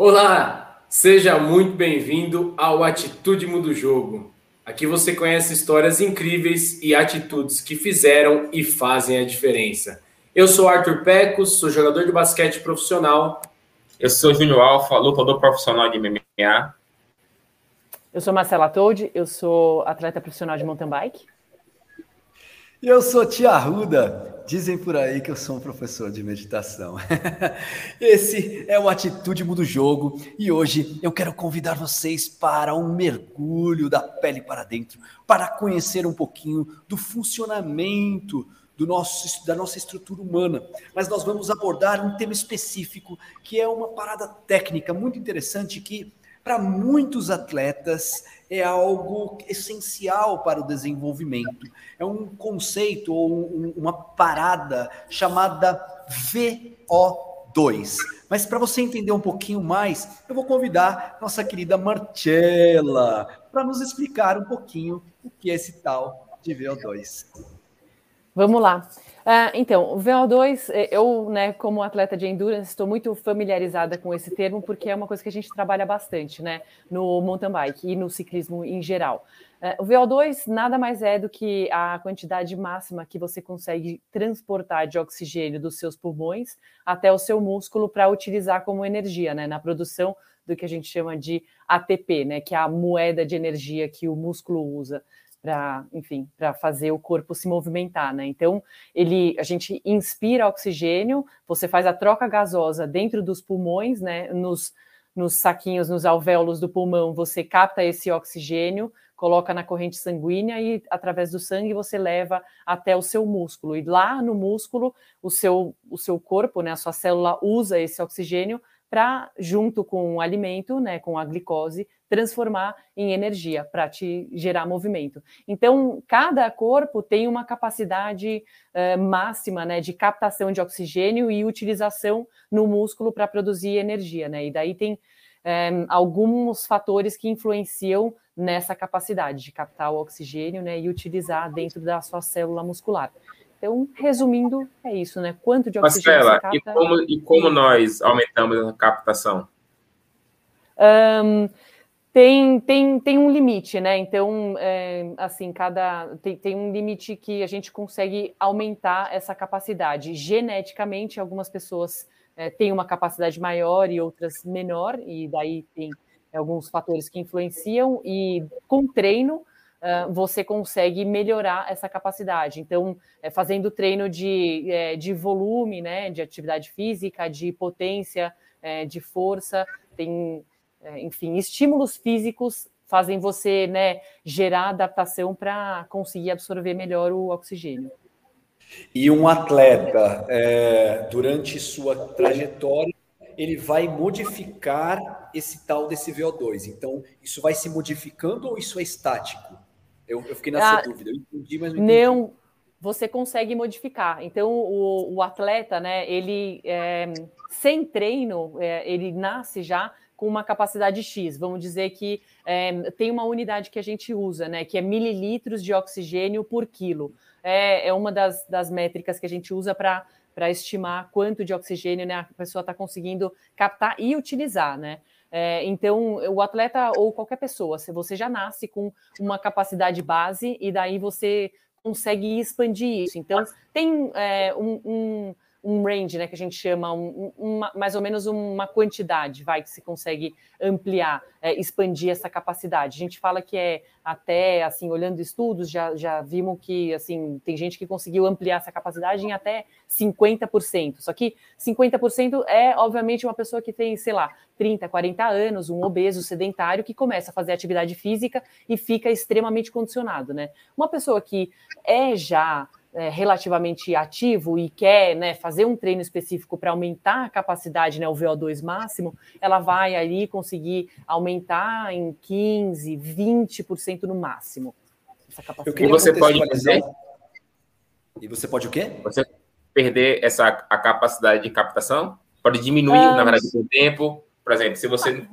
Olá, seja muito bem-vindo ao Atitude Muda o Jogo. Aqui você conhece histórias incríveis e atitudes que fizeram e fazem a diferença. Eu sou Arthur Pecos, sou jogador de basquete profissional. Eu sou Júnior Alfa, lutador profissional de MMA. Eu sou Marcela Toad, eu sou atleta profissional de mountain bike. E eu sou Tia Arruda. Dizem por aí que eu sou um professor de meditação. Esse é o Atitude Muda o Jogo e hoje eu quero convidar vocês para um mergulho da pele para dentro, para conhecer um pouquinho do funcionamento do nosso, da nossa estrutura humana. Mas nós vamos abordar um tema específico que é uma parada técnica muito interessante que para muitos atletas é algo essencial para o desenvolvimento. É um conceito ou um, uma parada chamada VO2. Mas para você entender um pouquinho mais, eu vou convidar nossa querida Marcela para nos explicar um pouquinho o que é esse tal de VO2. Vamos lá. Uh, então, o VO2, eh, eu, né, como atleta de endurance, estou muito familiarizada com esse termo, porque é uma coisa que a gente trabalha bastante, né, no mountain bike e no ciclismo em geral. Uh, o VO2 nada mais é do que a quantidade máxima que você consegue transportar de oxigênio dos seus pulmões até o seu músculo para utilizar como energia, né, na produção do que a gente chama de ATP, né, que é a moeda de energia que o músculo usa para, enfim, para fazer o corpo se movimentar, né? Então, ele, a gente inspira oxigênio, você faz a troca gasosa dentro dos pulmões, né? Nos, nos saquinhos, nos alvéolos do pulmão, você capta esse oxigênio, coloca na corrente sanguínea e através do sangue você leva até o seu músculo. E lá no músculo, o seu, o seu corpo, né, a sua célula usa esse oxigênio para, junto com o alimento, né, com a glicose, transformar em energia para te gerar movimento. Então, cada corpo tem uma capacidade uh, máxima né, de captação de oxigênio e utilização no músculo para produzir energia. Né? E daí tem um, eh, alguns fatores que influenciam nessa capacidade de captar o oxigênio né, e utilizar dentro da sua célula muscular. Então, resumindo, é isso, né? Quanto de oxigênio Marcela, capta... e como, e como nós aumentamos a captação? Um, tem, tem, tem um limite, né? Então, é, assim, cada tem, tem um limite que a gente consegue aumentar essa capacidade. Geneticamente, algumas pessoas é, têm uma capacidade maior e outras menor, e daí tem alguns fatores que influenciam, e com treino uh, você consegue melhorar essa capacidade. Então, é, fazendo treino de, é, de volume, né, de atividade física, de potência, é, de força, tem, é, enfim, estímulos físicos fazem você né, gerar adaptação para conseguir absorver melhor o oxigênio. E um atleta, é, durante sua trajetória, ele vai modificar esse tal desse VO2. Então, isso vai se modificando ou isso é estático? Eu, eu fiquei nessa ah, dúvida. Eu entendi, mas não entendi. Não, você consegue modificar. Então, o, o atleta, né, ele, é, sem treino, é, ele nasce já com uma capacidade X. Vamos dizer que é, tem uma unidade que a gente usa, né, que é mililitros de oxigênio por quilo. É, é uma das, das métricas que a gente usa para para estimar quanto de oxigênio né, a pessoa está conseguindo captar e utilizar, né? É, então, o atleta ou qualquer pessoa, se você já nasce com uma capacidade base e daí você consegue expandir isso. Então, tem é, um, um um range, né, que a gente chama, um, uma, mais ou menos uma quantidade, vai, que se consegue ampliar, é, expandir essa capacidade. A gente fala que é até, assim, olhando estudos, já, já vimos que, assim, tem gente que conseguiu ampliar essa capacidade em até 50%. Só que 50% é, obviamente, uma pessoa que tem, sei lá, 30, 40 anos, um obeso sedentário que começa a fazer atividade física e fica extremamente condicionado, né? Uma pessoa que é já é, relativamente ativo e quer né, fazer um treino específico para aumentar a capacidade, né, o VO2 máximo, ela vai ali conseguir aumentar em 15, 20% no máximo. Essa capacidade. E você pode dizer? E você pode o quê? Você perder essa a capacidade de captação? Pode diminuir, na verdade, o tempo. Por exemplo, se você.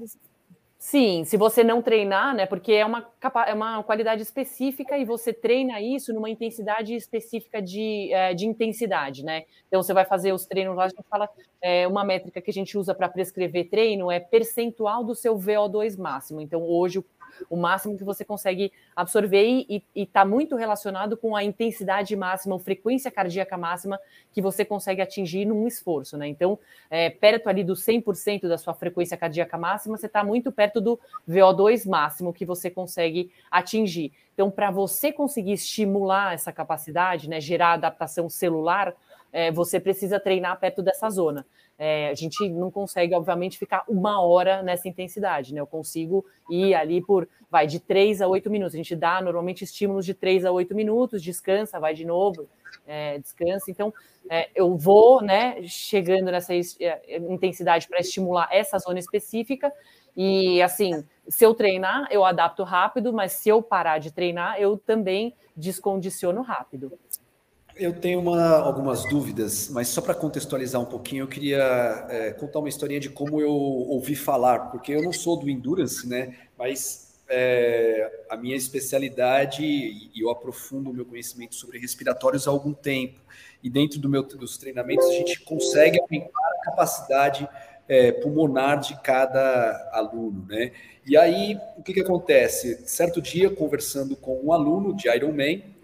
Sim, se você não treinar, né? Porque é uma, é uma qualidade específica e você treina isso numa intensidade específica de, é, de intensidade, né? Então você vai fazer os treinos lá, a gente fala é, uma métrica que a gente usa para prescrever treino é percentual do seu VO2 máximo. Então, hoje o o máximo que você consegue absorver e está muito relacionado com a intensidade máxima, a frequência cardíaca máxima que você consegue atingir num esforço, né? Então, é, perto ali do 100% da sua frequência cardíaca máxima, você está muito perto do VO2 máximo que você consegue atingir. Então, para você conseguir estimular essa capacidade, né, gerar adaptação celular, é, você precisa treinar perto dessa zona. É, a gente não consegue, obviamente, ficar uma hora nessa intensidade, né? Eu consigo ir ali por, vai, de 3 a 8 minutos. A gente dá normalmente estímulos de 3 a 8 minutos, descansa, vai de novo, é, descansa. Então, é, eu vou, né, chegando nessa é, intensidade para estimular essa zona específica. E, assim, se eu treinar, eu adapto rápido, mas se eu parar de treinar, eu também descondiciono rápido. Eu tenho uma, algumas dúvidas, mas só para contextualizar um pouquinho, eu queria é, contar uma historinha de como eu ouvi falar, porque eu não sou do endurance, né? Mas é, a minha especialidade e eu aprofundo o meu conhecimento sobre respiratórios há algum tempo. E dentro do meu, dos treinamentos a gente consegue aumentar a capacidade é, pulmonar de cada aluno, né? E aí o que, que acontece? Certo dia, conversando com um aluno de Ironman, uh,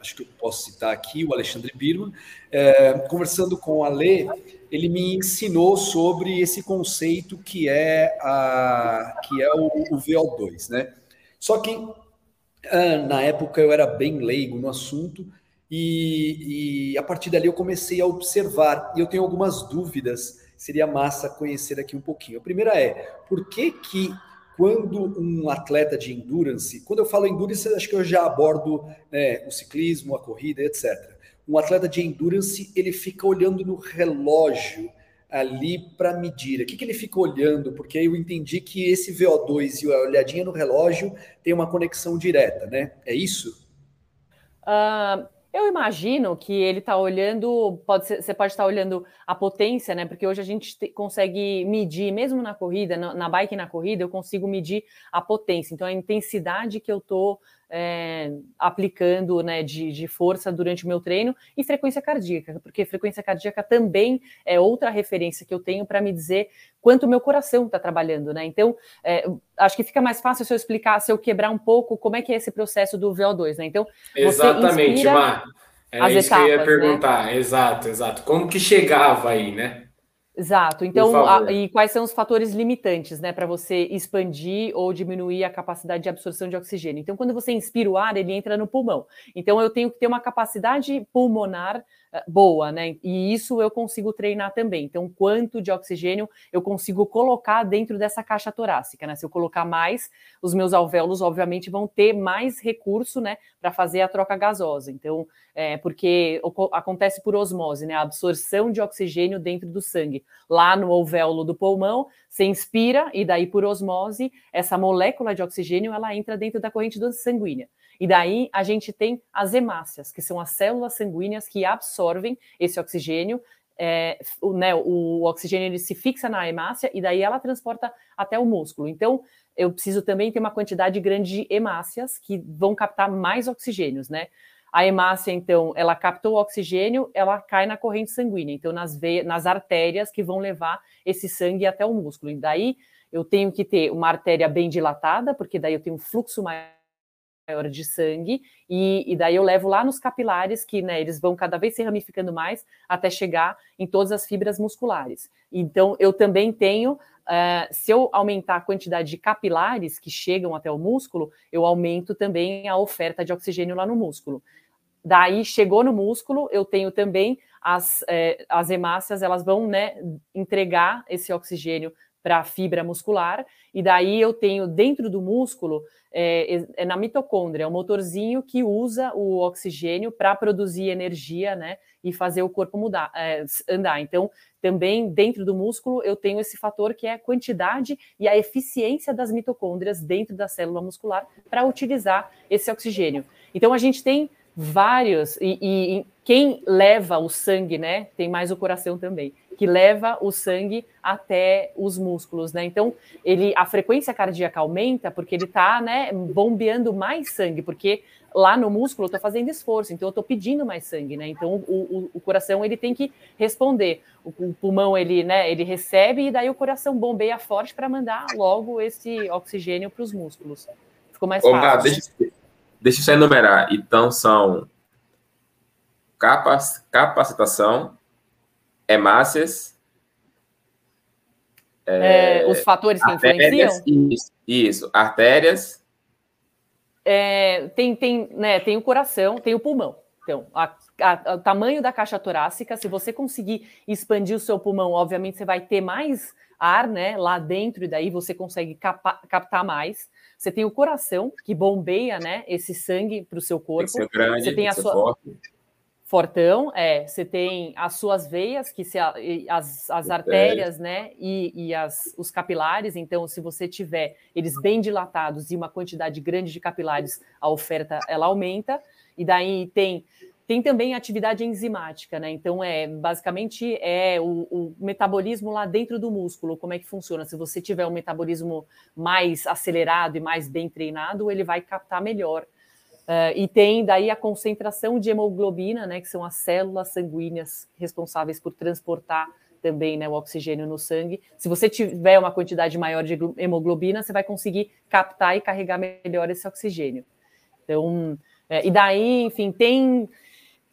acho que eu posso citar aqui, o Alexandre Birman, uh, conversando com a Lê, ele me ensinou sobre esse conceito que é, a, que é o, o VO2, né? Só que uh, na época eu era bem leigo no assunto e, e a partir dali eu comecei a observar e eu tenho algumas dúvidas. Seria massa conhecer aqui um pouquinho. A primeira é por que que quando um atleta de endurance, quando eu falo endurance, acho que eu já abordo né, o ciclismo, a corrida, etc. Um atleta de endurance, ele fica olhando no relógio ali para medir. O que, que ele fica olhando? Porque eu entendi que esse VO2 e a olhadinha no relógio tem uma conexão direta, né? É isso? Uh, eu imagino que ele está olhando, pode ser, você pode estar olhando a potência, né? Porque hoje a gente te, consegue medir, mesmo na corrida, na, na, bike e na corrida, eu consigo medir a potência. Então, a intensidade que eu estou é, aplicando né, de, de, força durante o meu treino e frequência cardíaca, porque frequência cardíaca também é outra referência que eu tenho para me dizer quanto o meu coração está trabalhando, né? Então, é, acho que fica mais fácil se eu explicar, se eu quebrar um pouco como é que é esse processo do VO2, né? Então, exatamente, Mar. É isso etapas, que eu ia né? perguntar, né? exato, exato. Como que chegava aí, né? Exato. Então, a, e quais são os fatores limitantes, né, para você expandir ou diminuir a capacidade de absorção de oxigênio? Então, quando você inspira o ar, ele entra no pulmão. Então, eu tenho que ter uma capacidade pulmonar eh, boa, né? E isso eu consigo treinar também. Então, quanto de oxigênio eu consigo colocar dentro dessa caixa torácica, né? Se eu colocar mais, os meus alvéolos, obviamente, vão ter mais recurso, né, para fazer a troca gasosa. Então, é, porque acontece por osmose, né? A absorção de oxigênio dentro do sangue. Lá no alvéolo do pulmão, você inspira e daí por osmose, essa molécula de oxigênio, ela entra dentro da corrente sanguínea. E daí a gente tem as hemácias, que são as células sanguíneas que absorvem esse oxigênio. É, o, né, o oxigênio ele se fixa na hemácia e daí ela transporta até o músculo. Então, eu preciso também ter uma quantidade grande de hemácias que vão captar mais oxigênios, né? A hemácia, então, ela captou o oxigênio, ela cai na corrente sanguínea, então nas veias, nas artérias que vão levar esse sangue até o músculo. E daí eu tenho que ter uma artéria bem dilatada, porque daí eu tenho um fluxo maior de sangue, e, e, daí eu levo lá nos capilares, que né, eles vão cada vez se ramificando mais até chegar em todas as fibras musculares. Então, eu também tenho, uh, se eu aumentar a quantidade de capilares que chegam até o músculo, eu aumento também a oferta de oxigênio lá no músculo. Daí, chegou no músculo, eu tenho também as, eh, as hemácias, elas vão né, entregar esse oxigênio para a fibra muscular, e daí eu tenho dentro do músculo, é, é na mitocôndria, é um motorzinho que usa o oxigênio para produzir energia, né, e fazer o corpo mudar, é, andar. Então, também dentro do músculo eu tenho esse fator que é a quantidade e a eficiência das mitocôndrias dentro da célula muscular para utilizar esse oxigênio. Então, a gente tem vários, e, e quem leva o sangue, né? Tem mais o coração também, que leva o sangue até os músculos, né? Então, ele, a frequência cardíaca aumenta porque ele está, né, bombeando mais sangue, porque lá no músculo eu estou fazendo esforço, então eu estou pedindo mais sangue, né? Então o, o, o, coração ele tem que responder. O, o, pulmão ele, né, ele recebe e daí o coração bombeia forte para mandar logo esse oxigênio para os músculos. Ficou mais fácil. Omar, deixa, deixa eu só enumerar. Então são capac, capacitação, hemácias. É, é, os fatores que influenciam? Isso, isso, artérias. É, tem, tem, né, tem o coração, tem o pulmão. Então, a, a, o tamanho da caixa torácica, se você conseguir expandir o seu pulmão, obviamente você vai ter mais ar né, lá dentro, e daí você consegue capa, captar mais. Você tem o coração, que bombeia né, esse sangue para o seu corpo. Tem grande, você tem a sua. Forte fortão, é, você tem as suas veias, que se, as, as artérias, né, e, e as, os capilares, então se você tiver eles bem dilatados e uma quantidade grande de capilares, a oferta ela aumenta, e daí tem tem também atividade enzimática, né? Então é basicamente é o, o, metabolismo lá dentro do músculo, como é que funciona? Se você tiver um metabolismo mais acelerado e mais bem treinado, ele vai captar melhor Uh, e tem daí a concentração de hemoglobina, né, que são as células sanguíneas responsáveis por transportar também né, o oxigênio no sangue. Se você tiver uma quantidade maior de hemoglobina, você vai conseguir captar e carregar melhor esse oxigênio. Então, é, e daí, enfim, tem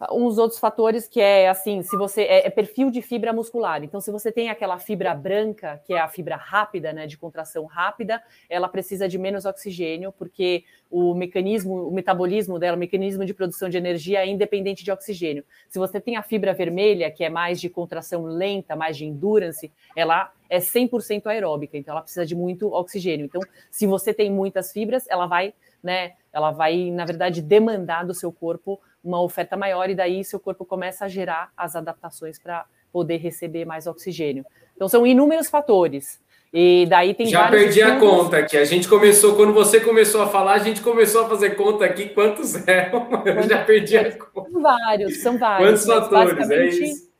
uns outros fatores que é assim, se você é, é, perfil de fibra muscular. Então, se você tem aquela fibra branca, que é a fibra rápida, né, de contração rápida, ela precisa de menos oxigênio, porque o mecanismo, o metabolismo dela, o mecanismo de produção de energia é independente de oxigênio. Se você tem a fibra vermelha, que é mais de contração lenta, mais de endurance, ela é 100% aeróbica, então ela precisa de muito oxigênio. Então, se você tem muitas fibras, ela vai, né, ela vai, na verdade, demandar do seu corpo uma oferta maior e daí seu corpo começa a gerar as adaptações para poder receber mais oxigênio. Então são inúmeros fatores. E daí tem Já perdi estudos... a conta aqui. A gente começou, quando você começou a falar, a gente começou a fazer conta aqui quantos eram. Eu já perdi a conta. São vários, são vários. Quantos fatores? É isso.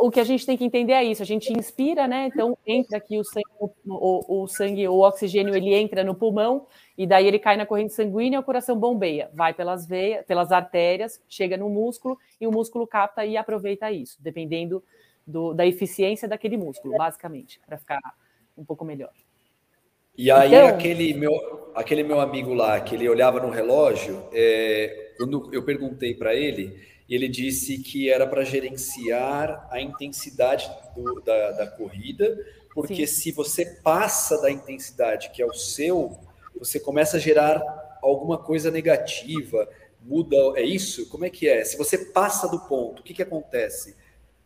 O que a gente tem que entender é isso. A gente inspira, né? Então entra aqui o sangue, o, o, sangue, o oxigênio, ele entra no pulmão e daí ele cai na corrente sanguínea, o coração bombeia, vai pelas veias, pelas artérias, chega no músculo e o músculo capta e aproveita isso, dependendo do, da eficiência daquele músculo, basicamente, para ficar um pouco melhor. E aí então, aquele meu aquele meu amigo lá que ele olhava no relógio, é, quando eu perguntei para ele, ele disse que era para gerenciar a intensidade do, da, da corrida, porque sim. se você passa da intensidade que é o seu você começa a gerar alguma coisa negativa, muda, é isso? Como é que é? Se você passa do ponto, o que, que acontece?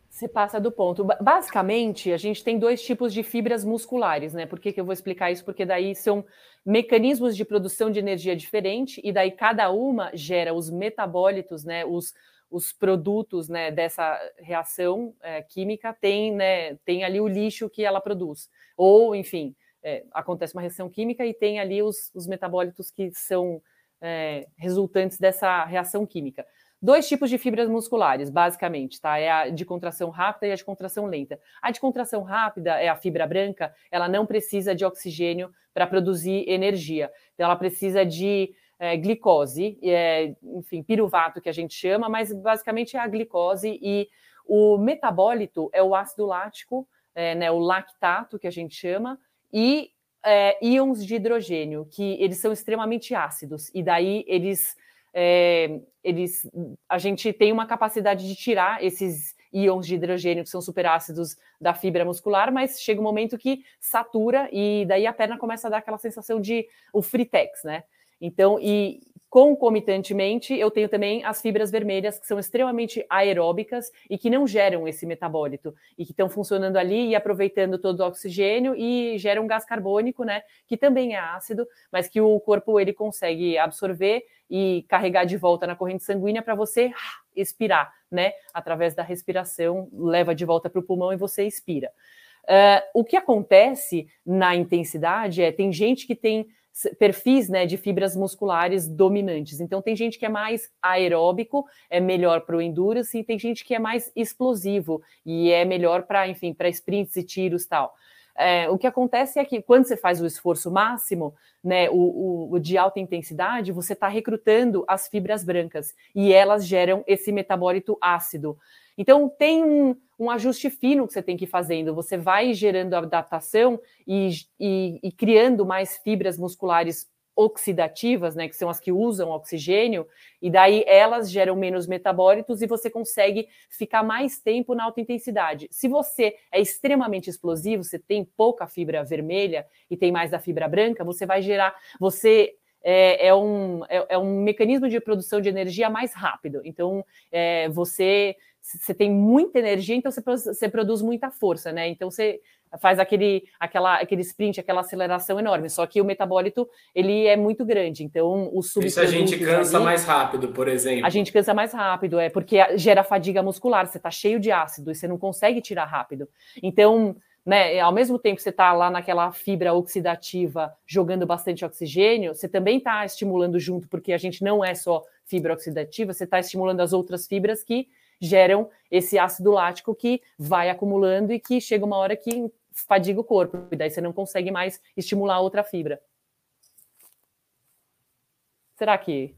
Você passa do ponto. Basicamente, a gente tem dois tipos de fibras musculares, né? Por que, que eu vou explicar isso? Porque daí são mecanismos de produção de energia diferente, e daí cada uma gera os metabólitos, né? Os, os produtos né, dessa reação é, química tem, né, tem ali o lixo que ela produz. Ou, enfim, é, acontece uma reação química e tem ali os, os metabólitos que são é, resultantes dessa reação química. Dois tipos de fibras musculares, basicamente, tá? É a de contração rápida e a de contração lenta. A de contração rápida é a fibra branca, ela não precisa de oxigênio para produzir energia. Então, ela precisa de é, glicose, é, enfim, piruvato que a gente chama, mas basicamente é a glicose e o metabólito é o ácido lático, é, né, o lactato que a gente chama, e é, íons de hidrogênio, que eles são extremamente ácidos, e daí eles, é, eles a gente tem uma capacidade de tirar esses íons de hidrogênio que são superácidos da fibra muscular, mas chega um momento que satura e daí a perna começa a dar aquela sensação de o fritex, né? Então, e Concomitantemente, eu tenho também as fibras vermelhas, que são extremamente aeróbicas e que não geram esse metabólito, e que estão funcionando ali e aproveitando todo o oxigênio e geram gás carbônico, né? Que também é ácido, mas que o corpo ele consegue absorver e carregar de volta na corrente sanguínea para você expirar, né? Através da respiração, leva de volta para o pulmão e você expira. Uh, o que acontece na intensidade é tem gente que tem perfis né, de fibras musculares dominantes. Então, tem gente que é mais aeróbico, é melhor para o endurance, e tem gente que é mais explosivo e é melhor para, enfim, para sprints e tiros tal. É, o que acontece é que quando você faz o esforço máximo, né, o, o, o de alta intensidade, você está recrutando as fibras brancas e elas geram esse metabólito ácido. Então, tem um, um, ajuste fino que você tem que ir fazendo. Você vai gerando adaptação e, e, e criando mais fibras musculares oxidativas, né, que são as que usam oxigênio, e daí elas geram menos metabólitos e você consegue ficar mais tempo na alta intensidade. Se você é extremamente explosivo, você tem pouca fibra vermelha e tem mais da fibra branca, você vai gerar, você é, é, um, é, é, um mecanismo de produção de energia mais rápido. Então, é, você, você tem muita energia, então você, você produz muita força, né? Então, você faz aquele, aquela, aquele sprint, aquela aceleração enorme. Só que o metabólito, ele é muito grande. Então, o subprodutos... Isso a gente cansa ali, mais rápido, por exemplo. A gente cansa mais rápido, é porque gera fadiga muscular. Você está cheio de ácido e você não consegue tirar rápido. Então né, ao mesmo tempo que você está lá naquela fibra oxidativa jogando bastante oxigênio, você também está estimulando junto, porque a gente não é só fibra oxidativa, você está estimulando as outras fibras que geram esse ácido lático que vai acumulando e que chega uma hora que fadiga o corpo, e daí você não consegue mais estimular outra fibra. Será que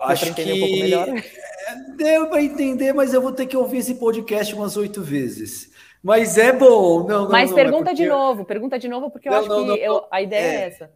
acho que um pouco melhor? É, deu para entender, mas eu vou ter que ouvir esse podcast umas oito vezes. Mas é bom. Não, não, Mas não, pergunta é de novo, pergunta de novo, porque eu acho que eu, a ideia é, é essa.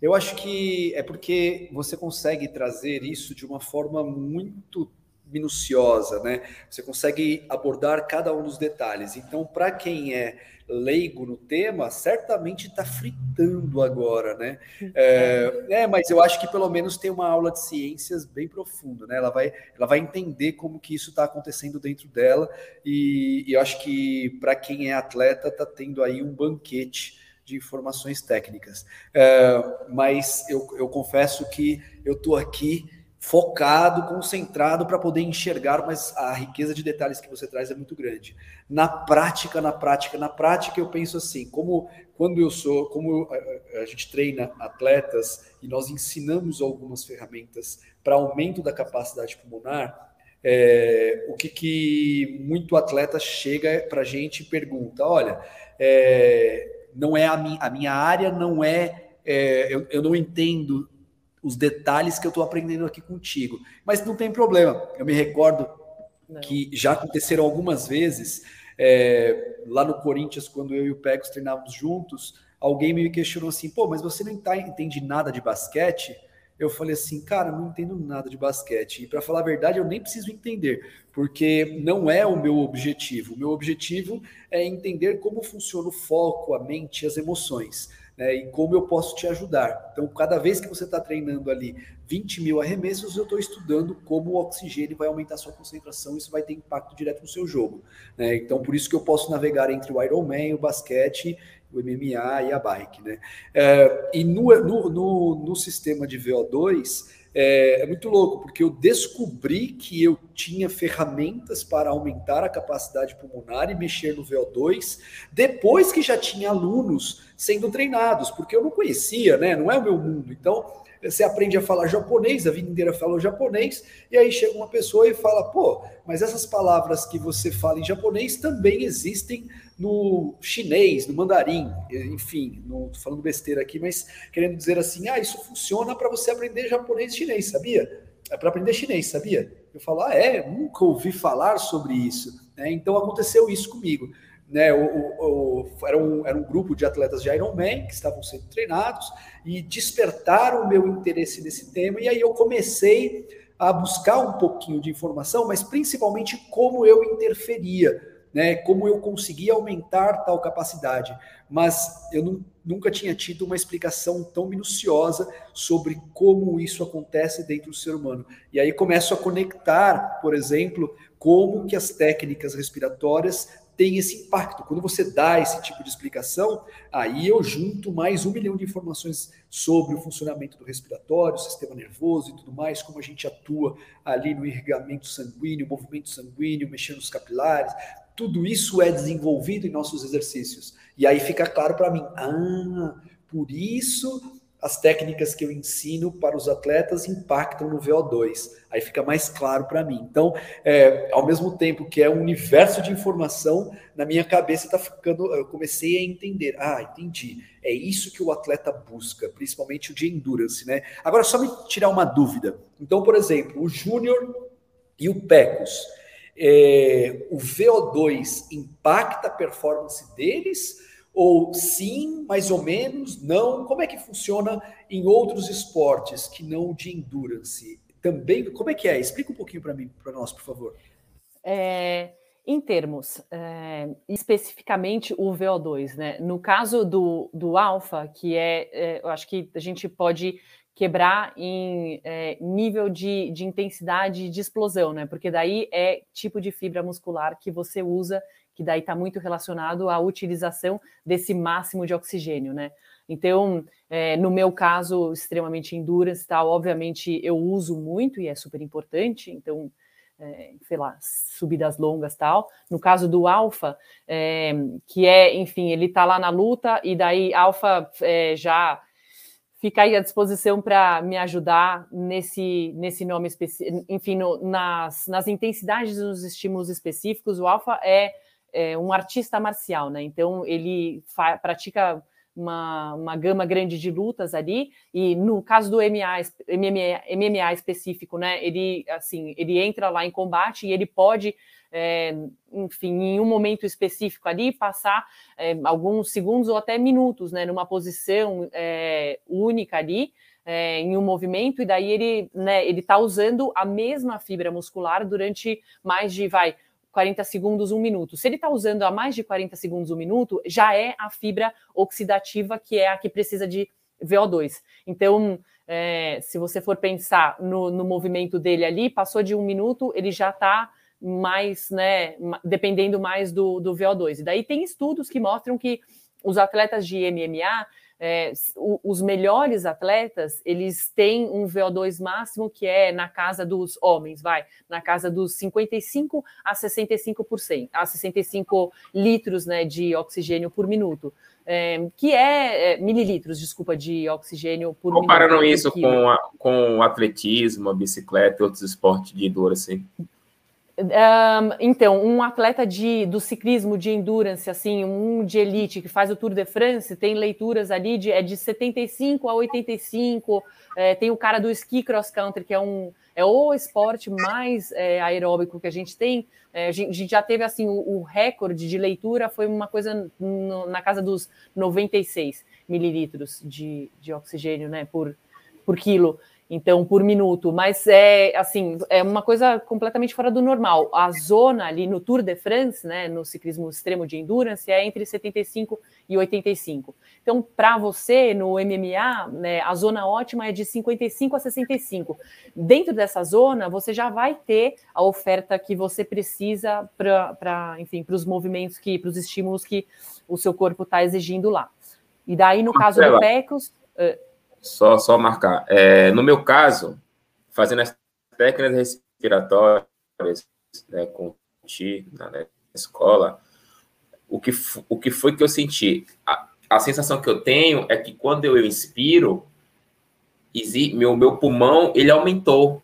Eu acho que é porque você consegue trazer isso de uma forma muito minuciosa, né? Você consegue abordar cada um dos detalhes. Então, para quem é leigo no tema, certamente está fritando agora, né? É, é, mas eu acho que pelo menos tem uma aula de ciências bem profunda, né? Ela vai, ela vai entender como que isso está acontecendo dentro dela e, e eu acho que para quem é atleta está tendo aí um banquete de informações técnicas. É, mas eu, eu confesso que eu estou aqui focado, concentrado para poder enxergar, mas a riqueza de detalhes que você traz é muito grande. Na prática, na prática, na prática, eu penso assim, como quando eu sou, como a, a gente treina atletas e nós ensinamos algumas ferramentas para aumento da capacidade pulmonar, é, o que, que muito atleta chega para a gente e pergunta, olha, é, não é a, mi, a minha área, não é, é eu, eu não entendo os detalhes que eu estou aprendendo aqui contigo. Mas não tem problema. Eu me recordo não. que já aconteceram algumas vezes é, lá no Corinthians, quando eu e o Pecos treinávamos juntos, alguém me questionou assim: pô, mas você não tá, entende nada de basquete? Eu falei assim, cara, não entendo nada de basquete. E para falar a verdade, eu nem preciso entender, porque não é o meu objetivo. O meu objetivo é entender como funciona o foco, a mente, as emoções né, e como eu posso te ajudar. Então, cada vez que você está treinando ali 20 mil arremessos, eu estou estudando como o oxigênio vai aumentar sua concentração, isso vai ter impacto direto no seu jogo. Né? Então, por isso que eu posso navegar entre o Ironman, o basquete, o MMA e a bike. Né? É, e no, no, no, no sistema de VO2, é, é, muito louco, porque eu descobri que eu tinha ferramentas para aumentar a capacidade pulmonar e mexer no VO2 depois que já tinha alunos sendo treinados, porque eu não conhecia, né? Não é o meu mundo. Então, você aprende a falar japonês, a vida inteira falou japonês, e aí chega uma pessoa e fala: pô, mas essas palavras que você fala em japonês também existem no chinês, no mandarim, enfim, não estou falando besteira aqui, mas querendo dizer assim: ah, isso funciona para você aprender japonês e chinês, sabia? É para aprender chinês, sabia? Eu falo: ah, é, nunca ouvi falar sobre isso. Né? Então aconteceu isso comigo né, o, o, era, um, era um grupo de atletas de Ironman que estavam sendo treinados e despertaram o meu interesse nesse tema, e aí eu comecei a buscar um pouquinho de informação, mas principalmente como eu interferia, né, como eu conseguia aumentar tal capacidade. Mas eu não, nunca tinha tido uma explicação tão minuciosa sobre como isso acontece dentro do ser humano. E aí começo a conectar, por exemplo, como que as técnicas respiratórias tem esse impacto. Quando você dá esse tipo de explicação, aí eu junto mais um milhão de informações sobre o funcionamento do respiratório, sistema nervoso e tudo mais, como a gente atua ali no irrigamento sanguíneo, movimento sanguíneo, mexendo nos capilares. Tudo isso é desenvolvido em nossos exercícios. E aí fica claro para mim, ah, por isso as técnicas que eu ensino para os atletas impactam no VO2. Aí fica mais claro para mim. Então, é, ao mesmo tempo que é um universo de informação, na minha cabeça está ficando. Eu comecei a entender. Ah, entendi. É isso que o atleta busca, principalmente o de endurance, né? Agora, só me tirar uma dúvida. Então, por exemplo, o Júnior e o Pecos. É, o VO2 impacta a performance deles? Ou sim, mais ou menos, não? Como é que funciona em outros esportes que não de endurance? Também, como é que é? Explica um pouquinho para mim, para nós, por favor. É, em termos, é, especificamente o VO2, né? No caso do, do alfa, que é, é, eu acho que a gente pode quebrar em é, nível de, de intensidade de explosão, né? Porque daí é tipo de fibra muscular que você usa que daí está muito relacionado à utilização desse máximo de oxigênio, né? Então, é, no meu caso, extremamente endurance, tal, obviamente eu uso muito e é super importante, então, é, sei lá, subidas longas tal. No caso do alfa, é, que é, enfim, ele está lá na luta e daí alfa é, já fica aí à disposição para me ajudar nesse, nesse nome específico, enfim, no, nas, nas intensidades dos estímulos específicos. O alfa é é um artista marcial, né? Então ele pratica uma, uma gama grande de lutas ali, e no caso do MMA, MMA, MMA específico, né? Ele assim, ele entra lá em combate e ele pode. É, enfim, em um momento específico ali, passar é, alguns segundos ou até minutos, né, numa posição é, única ali, é, em um movimento, e daí ele, né, ele tá usando a mesma fibra muscular durante mais de, vai, 40 segundos, um minuto. Se ele está usando a mais de 40 segundos, um minuto, já é a fibra oxidativa que é a que precisa de VO2. Então, é, se você for pensar no, no, movimento dele ali, passou de um minuto, ele já está mais, né, dependendo mais do, do VO2. E daí tem estudos que mostram que os atletas de MMA é, os melhores atletas, eles têm um VO2 máximo que é na casa dos homens, vai, na casa dos 55 a 65%, a 65 litros né, de oxigênio por minuto. É, que é, é, mililitros, desculpa, de oxigênio por Comparando minuto. Comparando isso com, a, com o atletismo, a bicicleta e outros esportes de dor, assim. Um, então, um atleta de, do ciclismo de endurance, assim, um de elite que faz o Tour de France, tem leituras ali de, é de 75 a 85. É, tem o cara do ski cross country, que é um é o esporte mais é, aeróbico que a gente tem. É, a, gente, já teve assim o, o recorde de leitura foi uma coisa no, na casa dos 96 mililitros de, de oxigênio, né, por, por quilo então por minuto, mas é assim, é uma coisa completamente fora do normal. A zona ali no Tour de France, né, no ciclismo extremo de endurance, é entre 75 e 85. Então, para você no MMA, né, a zona ótima é de 55 a 65. Dentro dessa zona, você já vai ter a oferta que você precisa para, enfim, para os movimentos que, para os estímulos que o seu corpo está exigindo lá. E daí, no caso do PECOS, uh, só, só marcar. É, no meu caso, fazendo as técnicas respiratórias né, com Ti na, escola, o que, o que foi que eu senti? A, a sensação que eu tenho é que quando eu inspiro, meu, meu pulmão ele aumentou.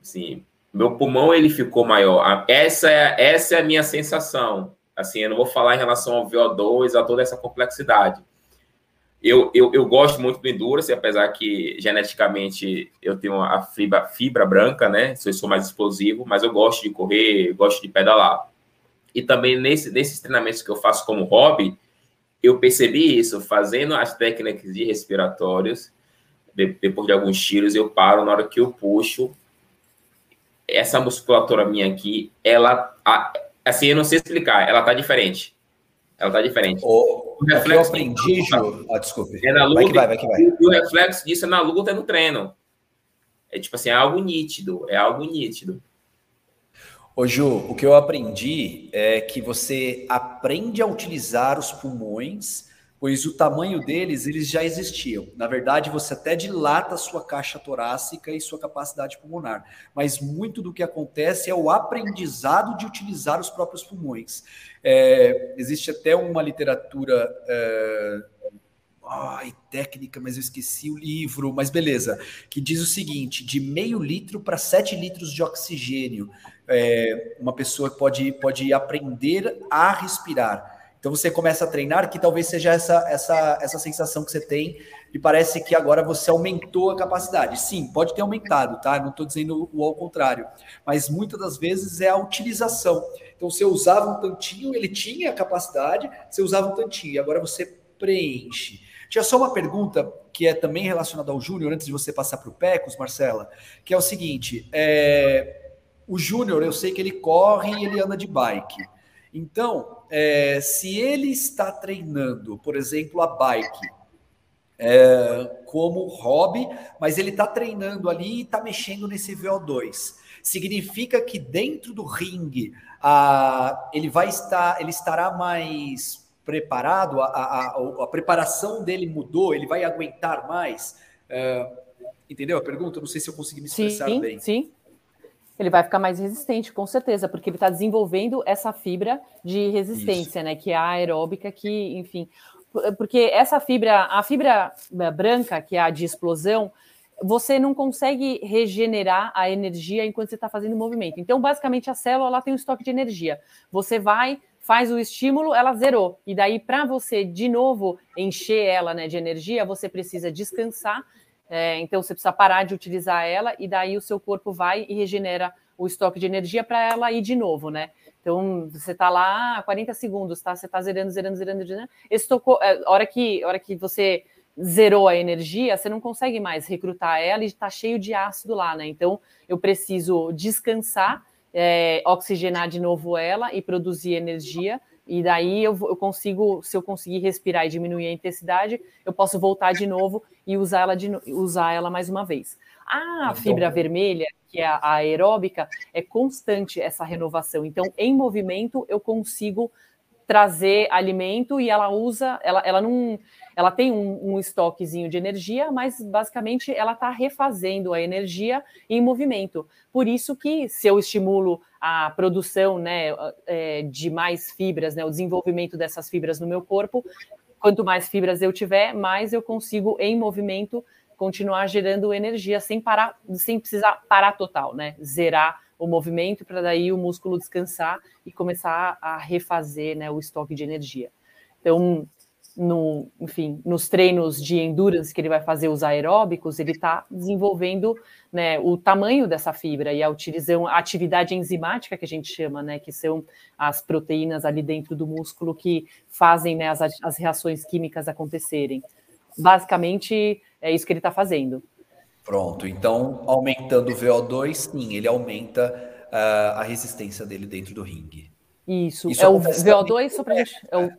Assim, meu pulmão ele ficou maior. Essa é, essa é a minha sensação. Assim, eu não vou falar em relação ao VO2, a toda essa complexidade eu, eu, eu gosto muito do Endurance, apesar que geneticamente eu tenho a fibra, fibra branca, né? Eu sou mais explosivo, mas eu gosto de correr, gosto de pedalar. E também nesse, nesses treinamentos que eu faço como hobby, eu percebi isso, fazendo as técnicas de respiratórios, de, depois de alguns tiros, eu paro na hora que eu puxo. Essa musculatura minha aqui, ela, assim, eu não sei explicar, ela tá diferente. Ela tá diferente. O, o reflexo eu aprendi, Ju. Ah, desculpe. É na luta, vai que vai, vai que vai. O reflexo disso é na luta e no treino. É tipo assim, é algo nítido, é algo nítido. Ô Ju, o que eu aprendi é que você aprende a utilizar os pulmões pois o tamanho deles, eles já existiam. Na verdade, você até dilata a sua caixa torácica e sua capacidade pulmonar, mas muito do que acontece é o aprendizado de utilizar os próprios pulmões. É, existe até uma literatura é, ai, técnica, mas eu esqueci o livro, mas beleza, que diz o seguinte: de meio litro para sete litros de oxigênio, é, uma pessoa pode, pode aprender a respirar. Então você começa a treinar, que talvez seja essa, essa, essa sensação que você tem, e parece que agora você aumentou a capacidade. Sim, pode ter aumentado, tá? Não estou dizendo o ao contrário, mas muitas das vezes é a utilização. Então você usava um tantinho, ele tinha a capacidade, você usava um tantinho, e agora você preenche. Tinha só uma pergunta que é também relacionada ao Júnior, antes de você passar para o Pecos, Marcela, que é o seguinte: é, o Júnior, eu sei que ele corre e ele anda de bike. Então, é, se ele está treinando, por exemplo, a bike é, como hobby, mas ele está treinando ali e está mexendo nesse VO2, significa que dentro do ringue a, ele vai estar, ele estará mais preparado, a, a, a preparação dele mudou, ele vai aguentar mais. É, entendeu a pergunta? Não sei se eu consegui me expressar sim, bem. Sim, ele vai ficar mais resistente, com certeza, porque ele está desenvolvendo essa fibra de resistência, Isso. né? Que é a aeróbica, que, enfim. Porque essa fibra, a fibra branca, que é a de explosão, você não consegue regenerar a energia enquanto você está fazendo o movimento. Então, basicamente, a célula ela tem um estoque de energia. Você vai, faz o estímulo, ela zerou. E daí, para você de novo encher ela né, de energia, você precisa descansar é, então você precisa parar de utilizar ela e daí o seu corpo vai e regenera o estoque de energia para ela ir de novo, né? Então você está lá 40 segundos, tá? Você está zerando, zerando, zerando, zerando. Esse tocou, é, hora que, hora que você zerou a energia, você não consegue mais recrutar ela e está cheio de ácido lá, né? Então eu preciso descansar, é, oxigenar de novo ela e produzir energia e daí eu, eu, consigo, se eu conseguir respirar e diminuir a intensidade, eu posso voltar de novo e usar ela, de, usar ela mais uma vez. A fibra vermelha, que é a aeróbica, é constante essa renovação. Então, em movimento, eu consigo trazer alimento e ela usa, ela, ela não ela tem um, um estoquezinho de energia, mas basicamente ela está refazendo a energia em movimento. Por isso que se eu estimulo a produção né, é, de mais fibras, né, o desenvolvimento dessas fibras no meu corpo, quanto mais fibras eu tiver, mais eu consigo, em movimento, continuar gerando energia sem parar, sem precisar parar total, né? Zerar o movimento para daí o músculo descansar e começar a refazer né, o estoque de energia. Então, no, enfim, nos treinos de endurance que ele vai fazer os aeróbicos, ele está desenvolvendo né, o tamanho dessa fibra e a a atividade enzimática que a gente chama, né, que são as proteínas ali dentro do músculo que fazem né, as, as reações químicas acontecerem. Basicamente, é isso que ele está fazendo. Pronto, então aumentando o VO2, sim, ele aumenta uh, a resistência dele dentro do ringue. Isso, isso é o VO2, só para gente. É o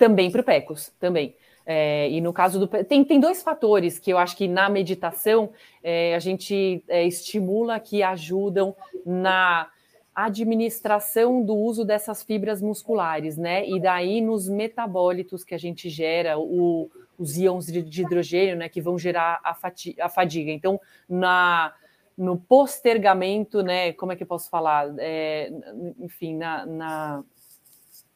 também para o PECOS, também. É, e no caso do. Tem, tem dois fatores que eu acho que na meditação é, a gente é, estimula que ajudam na administração do uso dessas fibras musculares, né? E daí nos metabólitos que a gente gera, o, os íons de, hidrogênio, né, que vão gerar a. A fadiga. Então, na, no postergamento, né? Como é que eu posso falar? É, enfim, na, na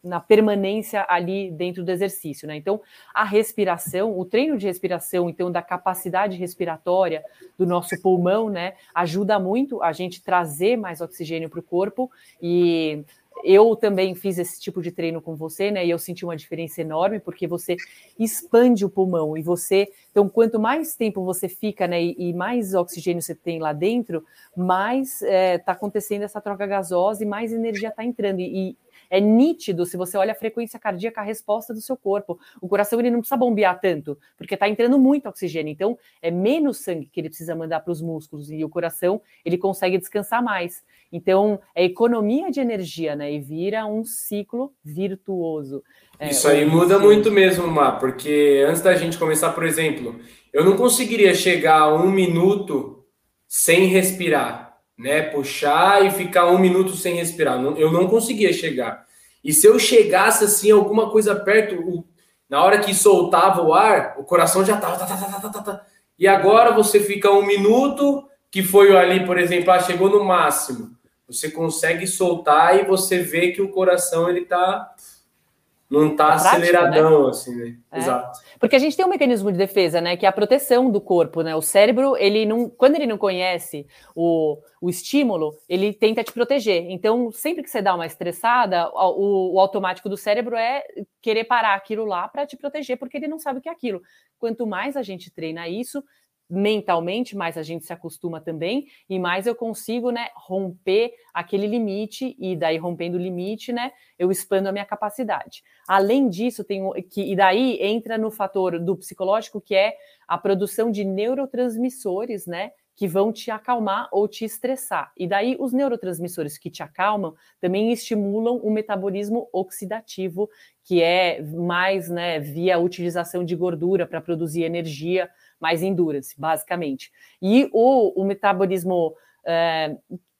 na permanência ali dentro do exercício, né? Então, a respiração, o treino de respiração, então, da capacidade respiratória do nosso pulmão, né, ajuda muito a gente trazer mais oxigênio para o corpo e eu também fiz esse tipo de treino com você, né? E eu senti uma diferença enorme, porque você expande o pulmão e você. Então, quanto mais tempo você fica, né? E, e mais oxigênio você tem lá dentro, mais está é, tá acontecendo essa troca gasosa e mais energia está entrando. E, é nítido se você olha a frequência cardíaca, a resposta do seu corpo. O coração ele não precisa bombear tanto, porque está entrando muito oxigênio. Então, é menos sangue que ele precisa mandar para os músculos e o coração ele consegue descansar mais. Então, é economia de energia, né? E vira um ciclo virtuoso. É, Isso aí muda muito mesmo, Mar, porque antes da gente começar, por exemplo, eu não conseguiria chegar a um minuto sem respirar né? Puxar e ficar um minuto sem respirar. Eu não conseguia chegar. E se eu chegasse assim, alguma coisa perto, na hora que soltava o ar, o coração já tava. Tá, tá, tá, e agora você fica um minuto, que foi ali, por exemplo, ah, chegou no máximo. Você consegue soltar e você vê que o coração ele tá Não tá prática, aceleradão, né? assim, né? É. Exato. Porque a gente tem um mecanismo de defesa, né? Que é a proteção do corpo, né? O cérebro, ele não. Quando ele não conhece o, o estímulo, ele tenta te proteger. Então, sempre que você dá uma estressada, o, o automático do cérebro é querer parar aquilo lá para te proteger, porque ele não sabe o que é aquilo. Quanto mais a gente treina isso, mentalmente, mais a gente se acostuma também, e mais eu consigo, né, romper aquele limite, e daí rompendo o limite, né, eu expando a minha capacidade. Além disso, tem que, e daí entra no fator do psicológico, que é a produção de neurotransmissores, né, que vão te acalmar ou te estressar. E daí os neurotransmissores que te acalmam também estimulam o metabolismo oxidativo, que é mais, né, via utilização de gordura para produzir energia, mais endurance, basicamente. E o, o metabolismo é,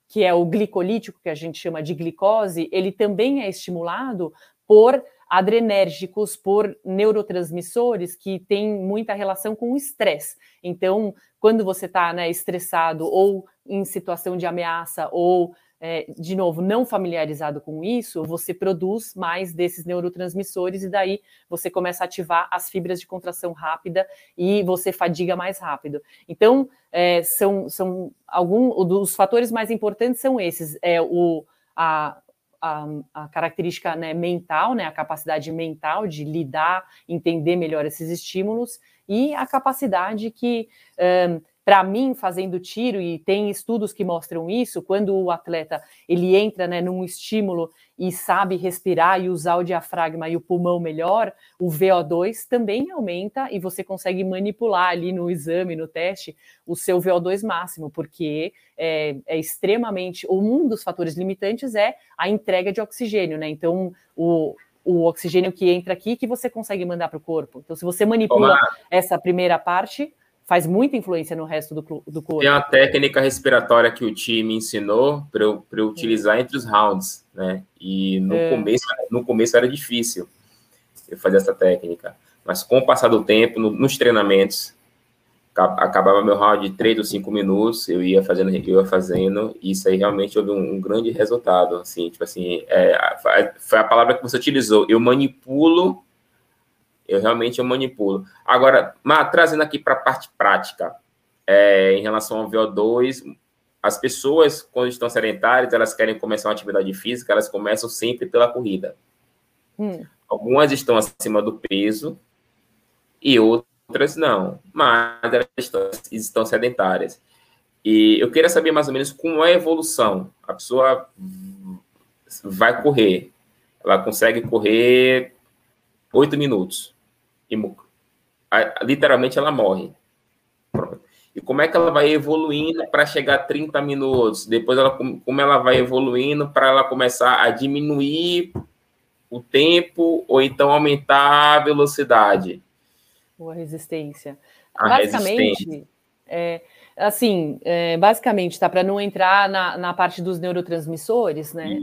que é o glicolítico, que a gente chama de glicose, ele também é estimulado por adrenérgicos, por neurotransmissores que têm muita relação com o estresse. Então, quando você está né, estressado ou em situação de ameaça ou é, de novo, não familiarizado com isso, você produz mais desses neurotransmissores e daí você começa a ativar as fibras de contração rápida e você fadiga mais rápido. Então, é, são, são alguns dos fatores mais importantes são esses: é o, a, a, a, característica né, mental, né, a capacidade mental de lidar, entender melhor esses estímulos e a capacidade que um, para mim, fazendo tiro, e tem estudos que mostram isso, quando o atleta ele entra né, num estímulo e sabe respirar e usar o diafragma e o pulmão melhor, o VO2 também aumenta e você consegue manipular ali no exame, no teste, o seu VO2 máximo, porque é, é extremamente. Um dos fatores limitantes é a entrega de oxigênio, né? Então, o, o oxigênio que entra aqui que você consegue mandar para o corpo. Então, se você manipula Olá. essa primeira parte, faz muita influência no resto do, do corpo. Tem uma técnica respiratória que o time ensinou para eu, eu utilizar entre os rounds, né? E no, é. começo, no começo era difícil eu fazer essa técnica. Mas com o passar do tempo, no, nos treinamentos, acabava meu round de 3 ou 5 minutos, eu ia fazendo, eu ia fazendo, e isso aí realmente houve um, um grande resultado, assim, tipo assim, é, foi a palavra que você utilizou, eu manipulo eu realmente eu manipulo. Agora, trazendo aqui para a parte prática, é, em relação ao VO2, as pessoas, quando estão sedentárias, elas querem começar uma atividade física, elas começam sempre pela corrida. Hum. Algumas estão acima do peso e outras não, mas elas estão, estão sedentárias. E eu queria saber mais ou menos como é a evolução. A pessoa vai correr, ela consegue correr oito minutos literalmente ela morre. E como é que ela vai evoluindo para chegar a 30 minutos? Depois, ela, como ela vai evoluindo para ela começar a diminuir o tempo ou então aumentar a velocidade? Ou a resistência. A Basicamente, resistência. É, assim, é, basicamente, tá? Para não entrar na, na parte dos neurotransmissores, né?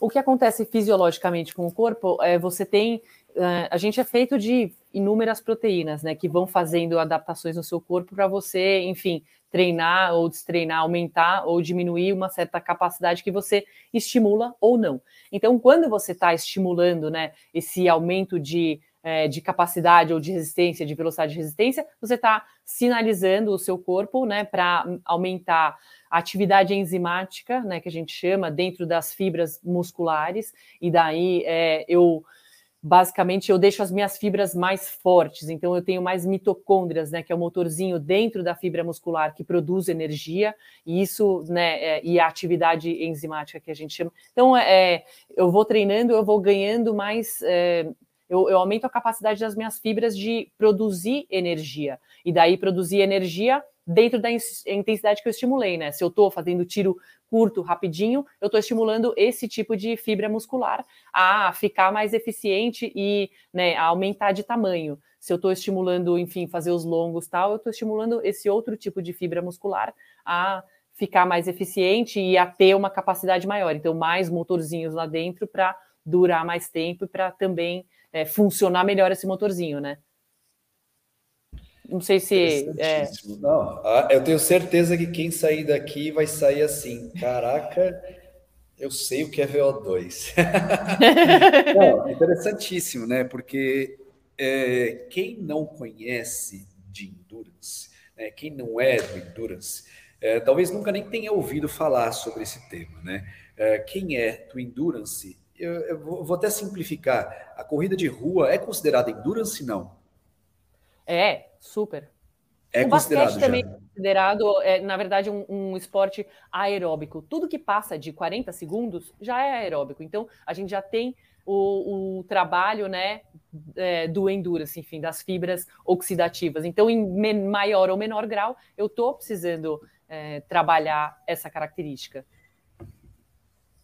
O que acontece fisiologicamente com o corpo é você tem é, a gente é feito de inúmeras proteínas, né, que vão fazendo adaptações no seu corpo para você, enfim, treinar ou destreinar, aumentar ou diminuir uma certa capacidade que você estimula ou não. Então, quando você está estimulando, né, esse aumento de, é, de capacidade ou de resistência, de velocidade de resistência, você está sinalizando o seu corpo, né, para aumentar atividade enzimática, né, que a gente chama, dentro das fibras musculares, e daí é, eu basicamente eu deixo as minhas fibras mais fortes, então eu tenho mais mitocôndrias, né, que é o motorzinho dentro da fibra muscular que produz energia, e isso, né, é, e a atividade enzimática que a gente chama. Então, é, é eu vou treinando, eu vou ganhando mais, é, eu, eu aumento a capacidade das minhas fibras de produzir energia, e daí produzir energia dentro da intensidade que eu estimulei, né? Se eu estou fazendo tiro curto, rapidinho, eu estou estimulando esse tipo de fibra muscular a ficar mais eficiente e né, a aumentar de tamanho. Se eu estou estimulando, enfim, fazer os longos tal, eu estou estimulando esse outro tipo de fibra muscular a ficar mais eficiente e a ter uma capacidade maior. Então, mais motorzinhos lá dentro para durar mais tempo e para também é, funcionar melhor esse motorzinho, né? Não sei se. É... Não, eu tenho certeza que quem sair daqui vai sair assim. Caraca, Eu sei o que é VO2. Não, interessantíssimo, né? Porque é, quem não conhece de endurance, né? quem não é do endurance, é, talvez nunca nem tenha ouvido falar sobre esse tema, né? É, quem é do endurance, eu, eu vou, vou até simplificar. A corrida de rua é considerada endurance? Não. É, super. É o considerado basquete também é considerado, é, na verdade, um, um, esporte aeróbico. Tudo que passa de 40 segundos já é aeróbico. Então, a gente já tem o, o trabalho né, é, do endurance, enfim, das fibras oxidativas. Então, em maior ou menor grau, eu estou precisando é, trabalhar essa característica.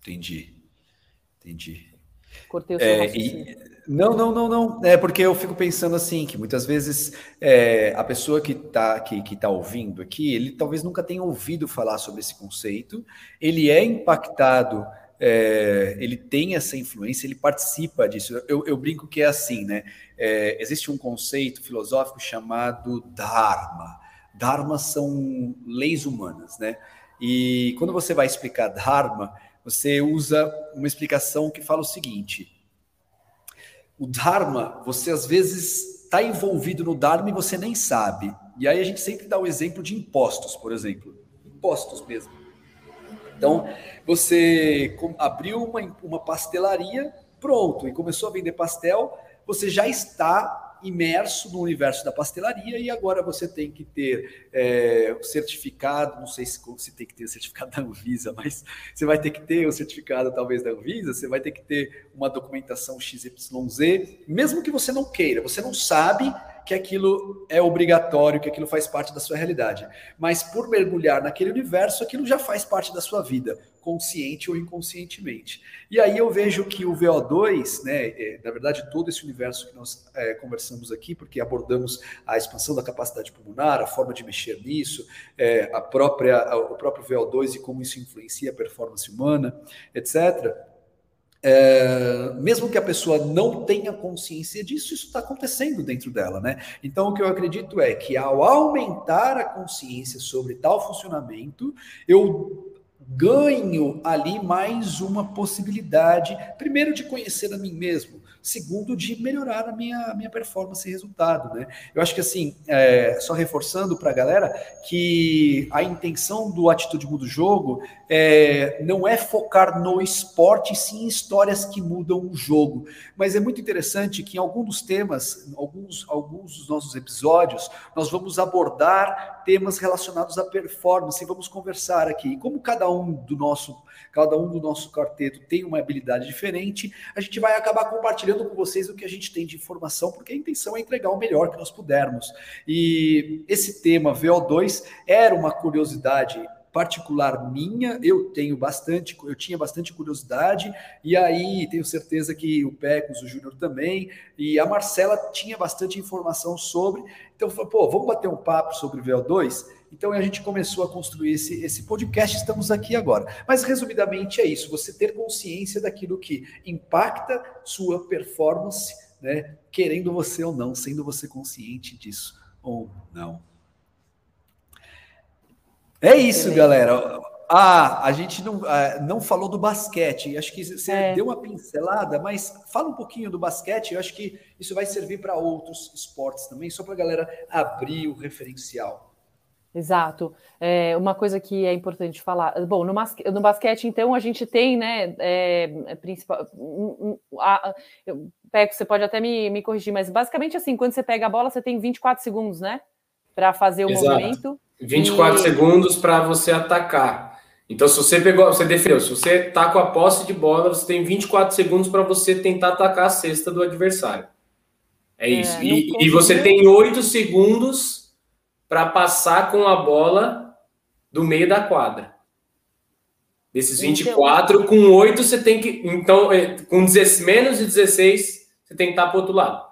Entendi. Entendi. Cortei o seu é, e, Não, não, não, não. É porque eu fico pensando assim, que muitas vezes é, a pessoa que está que, que tá ouvindo aqui, ele talvez nunca tenha ouvido falar sobre esse conceito, ele é impactado, é, ele tem essa influência, ele participa disso. Eu, eu brinco que é assim, né? É, existe um conceito filosófico chamado Dharma. Dharma são leis humanas, né? E quando você vai explicar Dharma, você usa uma explicação que fala o seguinte: o Dharma, você às vezes está envolvido no Dharma e você nem sabe. E aí a gente sempre dá o exemplo de impostos, por exemplo. Impostos mesmo. Então, você abriu uma, uma pastelaria, pronto, e começou a vender pastel, você já está imerso no universo da pastelaria e agora você tem que ter é, o certificado, não sei se, se tem que ter o certificado da Anvisa, mas você vai ter que ter o certificado talvez da Anvisa, você vai ter que ter uma documentação XYZ, mesmo que você não queira, você não sabe que aquilo é obrigatório, que aquilo faz parte da sua realidade. Mas por mergulhar naquele universo, aquilo já faz parte da sua vida, consciente ou inconscientemente. E aí eu vejo que o VO2, né, é, na verdade, todo esse universo que nós é, conversamos aqui, porque abordamos a expansão da capacidade pulmonar, a forma de mexer nisso, é, a própria, o próprio VO2 e como isso influencia a performance humana, etc é, mesmo que a pessoa não tenha consciência disso, isso está acontecendo dentro dela, né? Então, o que eu acredito é que ao aumentar a consciência sobre tal funcionamento, eu ganho ali mais uma possibilidade, primeiro de conhecer a mim mesmo, segundo de melhorar a minha, minha performance e resultado, né? Eu acho que assim, é, só reforçando para a galera que a intenção do Atitude Muda o Jogo é, não é focar no esporte, sim em histórias que mudam o jogo. Mas é muito interessante que em alguns dos temas, alguns, alguns dos nossos episódios, nós vamos abordar temas relacionados à performance e vamos conversar aqui. E como cada um do nosso, cada um do nosso quarteto tem uma habilidade diferente, a gente vai acabar compartilhando com vocês o que a gente tem de informação, porque a intenção é entregar o melhor que nós pudermos. E esse tema VO2 era uma curiosidade particular minha, eu tenho bastante, eu tinha bastante curiosidade, e aí tenho certeza que o Pecos, o Júnior também, e a Marcela tinha bastante informação sobre. Então, pô, vamos bater um papo sobre VO2? Então a gente começou a construir esse, esse podcast, estamos aqui agora. Mas resumidamente é isso: você ter consciência daquilo que impacta sua performance, né? Querendo você ou não, sendo você consciente disso ou não. É isso, galera. Ah, a gente não, uh, não falou do basquete. Acho que você é. deu uma pincelada, mas fala um pouquinho do basquete. Eu acho que isso vai servir para outros esportes também, só para a galera abrir o referencial. Exato. É, uma coisa que é importante falar. Bom, no, no basquete, então, a gente tem, né, é, é principal. Um, um, a, eu, Peco, você pode até me, me corrigir, mas basicamente assim, quando você pega a bola, você tem 24 segundos, né? Para fazer o Exato. movimento. 24 e... segundos para você atacar. Então, se você pegou, você defendeu, se você tá com a posse de bola, você tem 24 segundos para você tentar atacar a cesta do adversário. É, é isso. E, e, você tem 8 segundos para passar com a bola do meio da quadra. Desses 24, então, com 8 você tem que. Então, é, com 16, menos de 16, você tem que estar para o outro lado.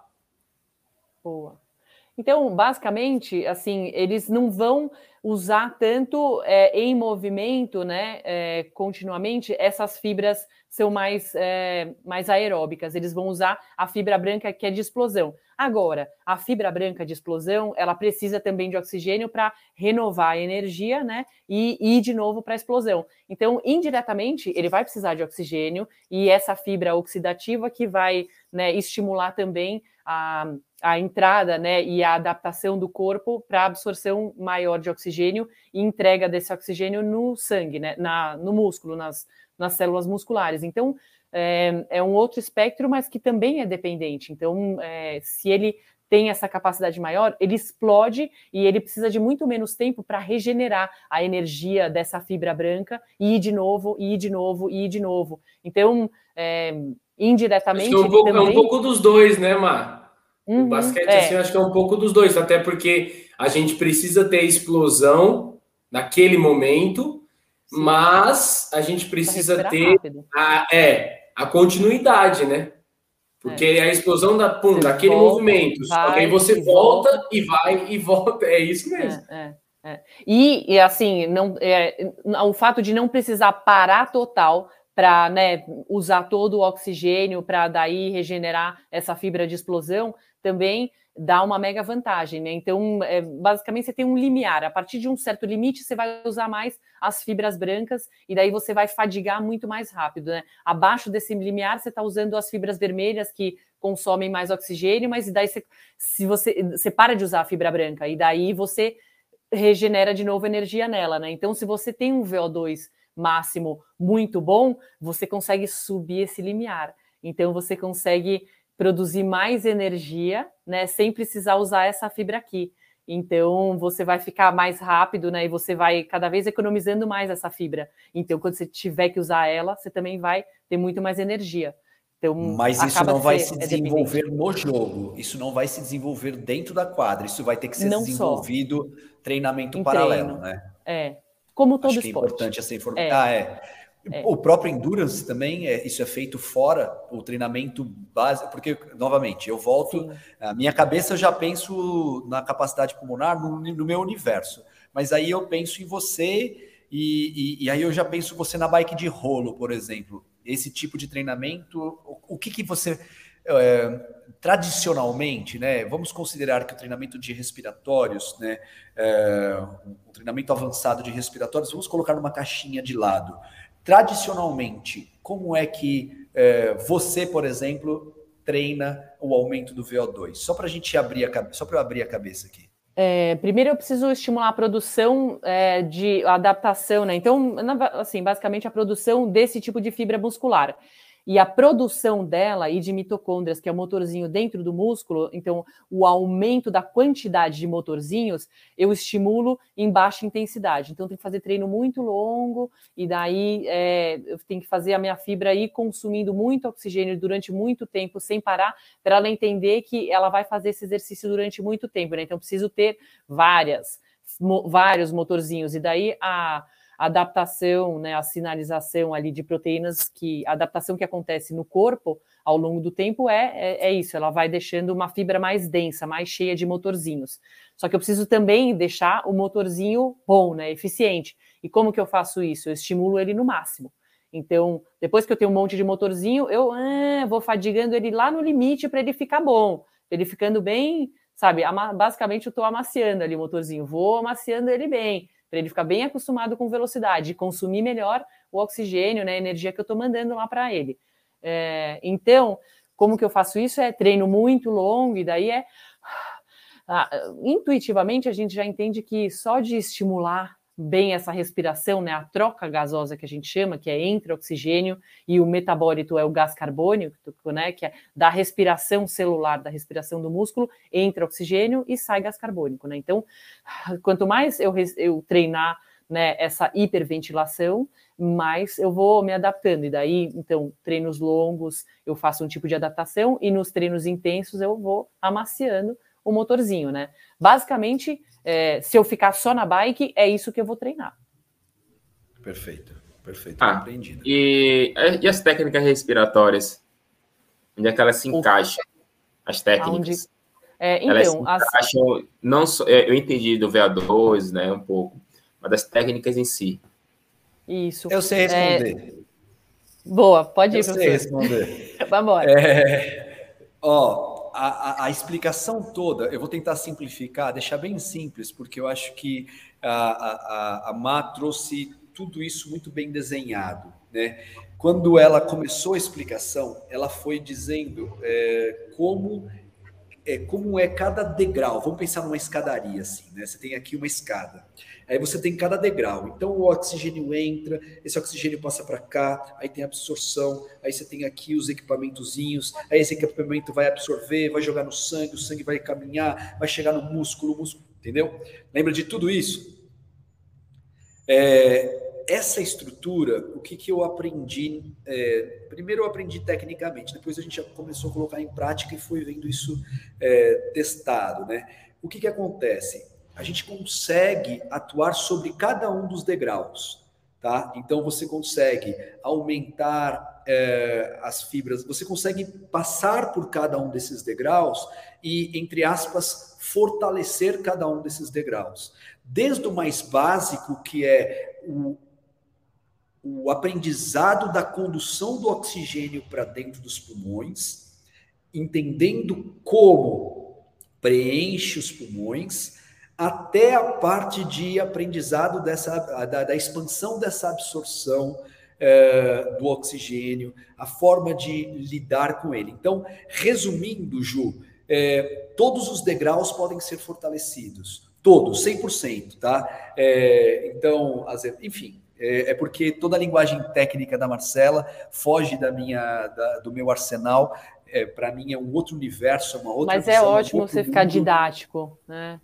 Então, basicamente, assim, eles não vão usar tanto é, em movimento, né, é, continuamente, essas fibras são mais, é, mais aeróbicas. Eles vão usar a fibra branca que é de explosão. Agora, a fibra branca de explosão, ela precisa também de oxigênio para renovar a energia, né? E ir de novo para a explosão. Então, indiretamente, ele vai precisar de oxigênio e essa fibra oxidativa que vai né, estimular também a, a entrada né, e a adaptação do corpo para a absorção maior de oxigênio e entrega desse oxigênio no sangue, né, na, no músculo, nas, nas células musculares. Então, é, é, um outro espectro, mas que também é dependente. Então, é, se ele tem essa capacidade maior, ele explode e ele precisa de muito menos tempo para regenerar a energia dessa fibra branca e ir de novo, e ir de novo, e ir de novo. Então, é, indiretamente. É um, pouco, também... é um pouco dos dois, né, Mar? Uhum, o basquete, é. assim, acho que é um pouco dos dois, até porque a gente precisa ter explosão naquele momento, Sim. mas a gente precisa ter a, é, a continuidade, né? Porque é. a explosão da pum, daquele volta, movimento. Vai, aí você volta, volta, e vai e volta. É isso mesmo. É, é, é. e, e, assim, não, é, o fato de não precisar parar total para né, usar todo o oxigênio para daí regenerar essa fibra de explosão também dá uma mega vantagem, né? Então, é, basicamente, você tem um limiar. A partir de um certo limite, você vai usar mais as fibras brancas e daí você vai fadigar muito mais rápido, né? Abaixo desse limiar, você está usando as fibras vermelhas que consomem mais oxigênio, mas daí você, se você, você para de usar a fibra branca e daí você regenera de novo energia nela, né? Então, se você tem um VO2 máximo muito bom, você consegue subir esse limiar. Então, você consegue produzir mais energia, né, sem precisar usar essa fibra aqui. Então, você vai ficar mais rápido, né, e você vai cada vez economizando mais essa fibra. Então, quando você tiver que usar ela, você também vai ter muito mais energia. Então, Mas isso não vai se desenvolver no jogo, isso não vai se desenvolver dentro da quadra, isso vai ter que ser não desenvolvido só. treinamento em paralelo, treino. né? É, como todo Acho esporte. é importante essa informação. É. Ah, é. É. O próprio endurance também, é, isso é feito fora o treinamento básico, porque, novamente, eu volto, Sim. a minha cabeça eu já penso na capacidade pulmonar no, no meu universo, mas aí eu penso em você e, e, e, aí eu já penso você na bike de rolo, por exemplo. Esse tipo de treinamento, o, o que, que você. É, tradicionalmente, né, vamos considerar que o treinamento de respiratórios, né, é, um treinamento avançado de respiratórios, vamos colocar numa caixinha de lado. Tradicionalmente, como é que é, você, por exemplo, treina o aumento do VO2? Só para a gente abrir a cabeça, só para eu abrir a cabeça aqui. É, primeiro eu preciso estimular a produção é, de adaptação, né? Então, assim, basicamente a produção desse tipo de fibra muscular e a produção dela e de mitocôndrias, que é o motorzinho dentro do músculo, então o aumento da quantidade de motorzinhos, eu estimulo em baixa intensidade. Então tem que fazer treino muito longo e daí é, eu tenho que fazer a minha fibra ir consumindo muito oxigênio durante muito tempo sem parar, para ela entender que ela vai fazer esse exercício durante muito tempo. Né? Então preciso ter várias, vários motorzinhos e daí a adaptação, né, a sinalização ali de proteínas, que a adaptação que acontece no corpo ao longo do tempo é, é, é, isso, ela vai deixando uma fibra mais densa, mais cheia de motorzinhos. Só que eu preciso também deixar o motorzinho bom, né, eficiente. E como que eu faço isso? Eu estimulo ele no máximo. Então, depois que eu tenho um monte de motorzinho, eu ah, vou fadigando ele lá no limite para ele ficar bom, ele ficando bem, sabe? Basicamente, eu estou amaciando ali o motorzinho, vou amaciando ele bem para ele ficar bem acostumado com velocidade e consumir melhor o oxigênio, né, a energia que eu estou mandando lá para ele. É, então, como que eu faço isso? É treino muito longo, e daí é. Ah, intuitivamente, a gente já entende que só de estimular bem essa respiração, né, a troca gasosa que a gente chama, que é entre oxigênio e o metabólito é o gás carbônico, né, que é da respiração celular, da respiração do músculo, entra oxigênio e sai gás carbônico, né? Então, quanto mais eu, eu treinar né, essa hiperventilação, mais eu vou me adaptando. E daí, então, treinos longos, eu faço um tipo de adaptação, e nos treinos intensos eu vou amaciando o motorzinho, né? Basicamente, é, se eu ficar só na bike, é isso que eu vou treinar. Perfeito, perfeito, ah, compreendido. E, e as técnicas respiratórias? Onde é que elas se encaixam? As técnicas? É, então, as... acham, não só, é, eu entendi do VA2, né, um pouco, mas das técnicas em si. Isso. Eu sei responder. É... Boa, pode ir, eu professor. sei responder. Vamos embora. É... Ó, a, a, explicação toda, eu vou tentar simplificar, deixar bem simples, porque eu acho que a, a, a Má trouxe tudo isso muito bem desenhado, né? Quando ela começou a explicação, ela foi dizendo é, como é, como é cada degrau. Vamos pensar numa escadaria assim, né? Você tem aqui uma escada. Aí você tem cada degrau. Então o oxigênio entra, esse oxigênio passa para cá, aí tem absorção, aí você tem aqui os equipamentozinhos, aí esse equipamento vai absorver, vai jogar no sangue, o sangue vai caminhar, vai chegar no músculo, músculo, entendeu? Lembra de tudo isso? É, essa estrutura, o que, que eu aprendi? É, primeiro eu aprendi tecnicamente, depois a gente já começou a colocar em prática e foi vendo isso é, testado, né? O que, que acontece? A gente consegue atuar sobre cada um dos degraus, tá? Então você consegue aumentar é, as fibras, você consegue passar por cada um desses degraus e, entre aspas, fortalecer cada um desses degraus. Desde o mais básico, que é o, o aprendizado da condução do oxigênio para dentro dos pulmões, entendendo como preenche os pulmões, até a parte de aprendizado dessa, da, da expansão dessa absorção é, do oxigênio, a forma de lidar com ele. Então, resumindo, Ju, é, todos os degraus podem ser fortalecidos, todos, 100%, tá? É, então, enfim, é, é, porque toda a linguagem técnica da Marcela foge da minha, da, do meu arsenal. É, Para mim é um outro universo, é uma outra. Mas é é ótimo um você mundo. ficar didático, né?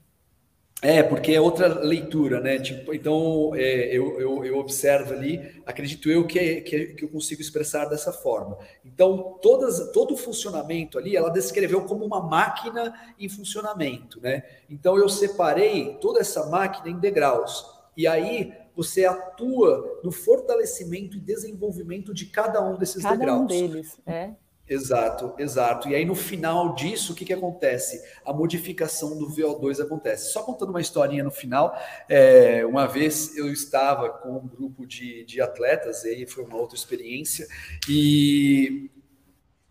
É, porque é outra leitura, né? Tipo, então, é, eu, eu, eu, observo ali, acredito eu que, que, que, eu consigo expressar dessa forma. Então, todas, todo o funcionamento ali, ela descreveu como uma máquina em funcionamento, né? Então, eu separei toda essa máquina em degraus. E aí, você atua no fortalecimento e desenvolvimento de cada um desses cada degraus. Cada um deles, é. Exato, exato. E aí no final disso, o que, que acontece? A modificação do VO2 acontece. Só contando uma historinha no final, é, uma vez eu estava com um grupo de, de atletas, e aí foi uma outra experiência, e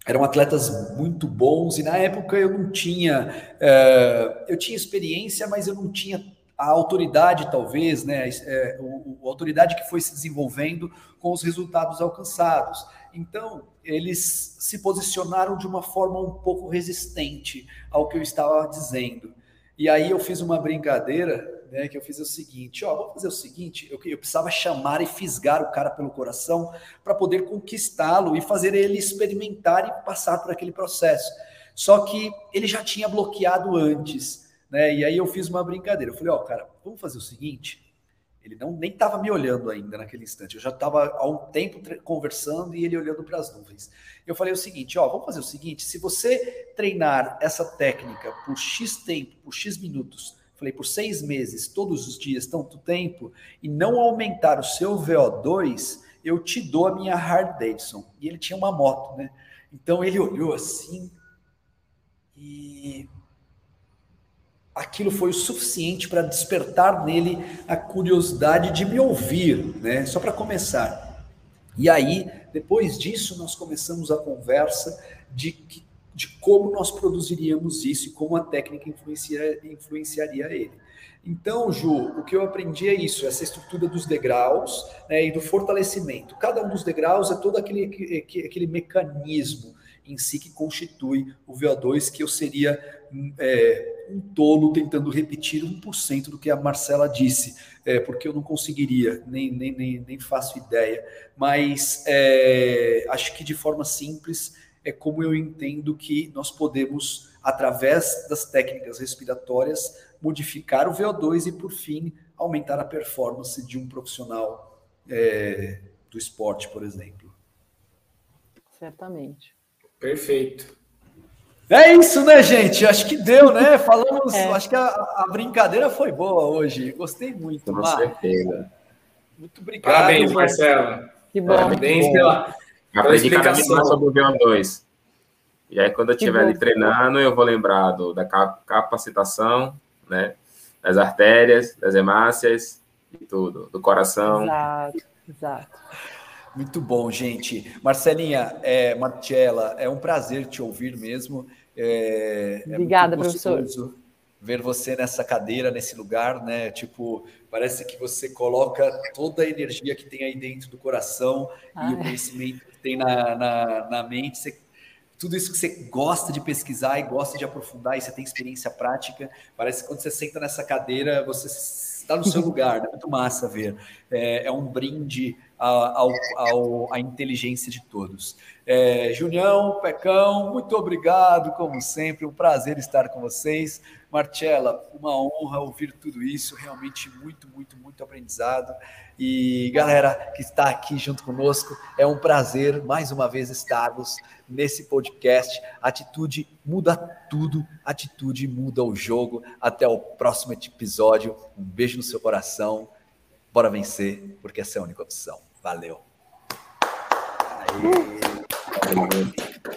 eram atletas muito bons, e na época eu não tinha, é, eu tinha experiência, mas eu não tinha a autoridade, talvez, né, é, o, a autoridade que foi se desenvolvendo com os resultados alcançados. Então, eles se posicionaram de uma forma um pouco resistente ao que eu estava dizendo. E aí eu fiz uma brincadeira, né, que eu fiz o seguinte, ó, vamos fazer o seguinte, eu, eu precisava chamar e fisgar o cara pelo coração para poder conquistá-lo e fazer ele experimentar e passar por aquele processo. Só que ele já tinha bloqueado antes. Né? E aí eu fiz uma brincadeira. Eu falei, ó, oh, cara, vamos fazer o seguinte. Ele não nem estava me olhando ainda naquele instante. Eu já estava há um tempo conversando e ele olhando para as nuvens. Eu falei o seguinte, ó, vamos fazer o seguinte. Se você treinar essa técnica por x tempo, por x minutos, falei por seis meses, todos os dias, tanto tempo, e não aumentar o seu VO2, eu te dou a minha Hard Davidson. E ele tinha uma moto, né? Então ele olhou assim e aquilo foi o suficiente para despertar nele a curiosidade de me ouvir, né? Só para começar. E aí, depois disso, nós começamos a conversa de, de como nós produziríamos isso e como a técnica influenciaria, influenciaria ele. Então, Ju, o que eu aprendi é isso, essa estrutura dos degraus né, e do fortalecimento. Cada um dos degraus é todo aquele, aquele mecanismo em si que constitui o VO2, que eu seria é, um tolo tentando repetir 1% do que a Marcela disse, é, porque eu não conseguiria, nem, nem, nem, nem faço ideia. Mas é, acho que de forma simples é como eu entendo que nós podemos, através das técnicas respiratórias, modificar o VO2 e, por fim, aumentar a performance de um profissional é, do esporte, por exemplo. Certamente. Perfeito. É isso, né, gente? Acho que deu, né? Falamos, é. acho que a, a, brincadeira foi boa hoje. Gostei muito. Com certeza. Muito obrigado. Parabéns, Marcela. Que bom. Parabéns pela, pela explicação sobre o V2. E aí, quando eu estiver ali treinando, eu vou lembrar do, da capacitação, né? Das artérias, das hemácias, e tudo, do coração. Exato, exato. Muito bom, gente. Marcelinha, é, Marcela, é um prazer te ouvir mesmo. É, é Obrigada, professor. Ver você nessa cadeira, nesse lugar, né? Tipo, parece que você coloca toda a energia que tem aí dentro do coração Ai. e o conhecimento que tem na, na, na mente. Você tudo isso que você gosta de pesquisar e gosta de aprofundar e você tem experiência prática. Parece que quando você senta nessa cadeira, você está no seu lugar, né? Muito massa ver. É, é um brinde ao, ao, à inteligência de todos. É, Julião, Pecão, muito obrigado, como sempre, um prazer estar com vocês. Marcela, uma honra ouvir tudo isso, realmente muito, muito, muito aprendizado. E galera que está aqui junto conosco, é um prazer mais uma vez estarmos nesse podcast. Atitude muda tudo, atitude muda o jogo. Até o próximo episódio. Um beijo no seu coração. Bora vencer, porque essa é a única opção. Valeu. Valeu.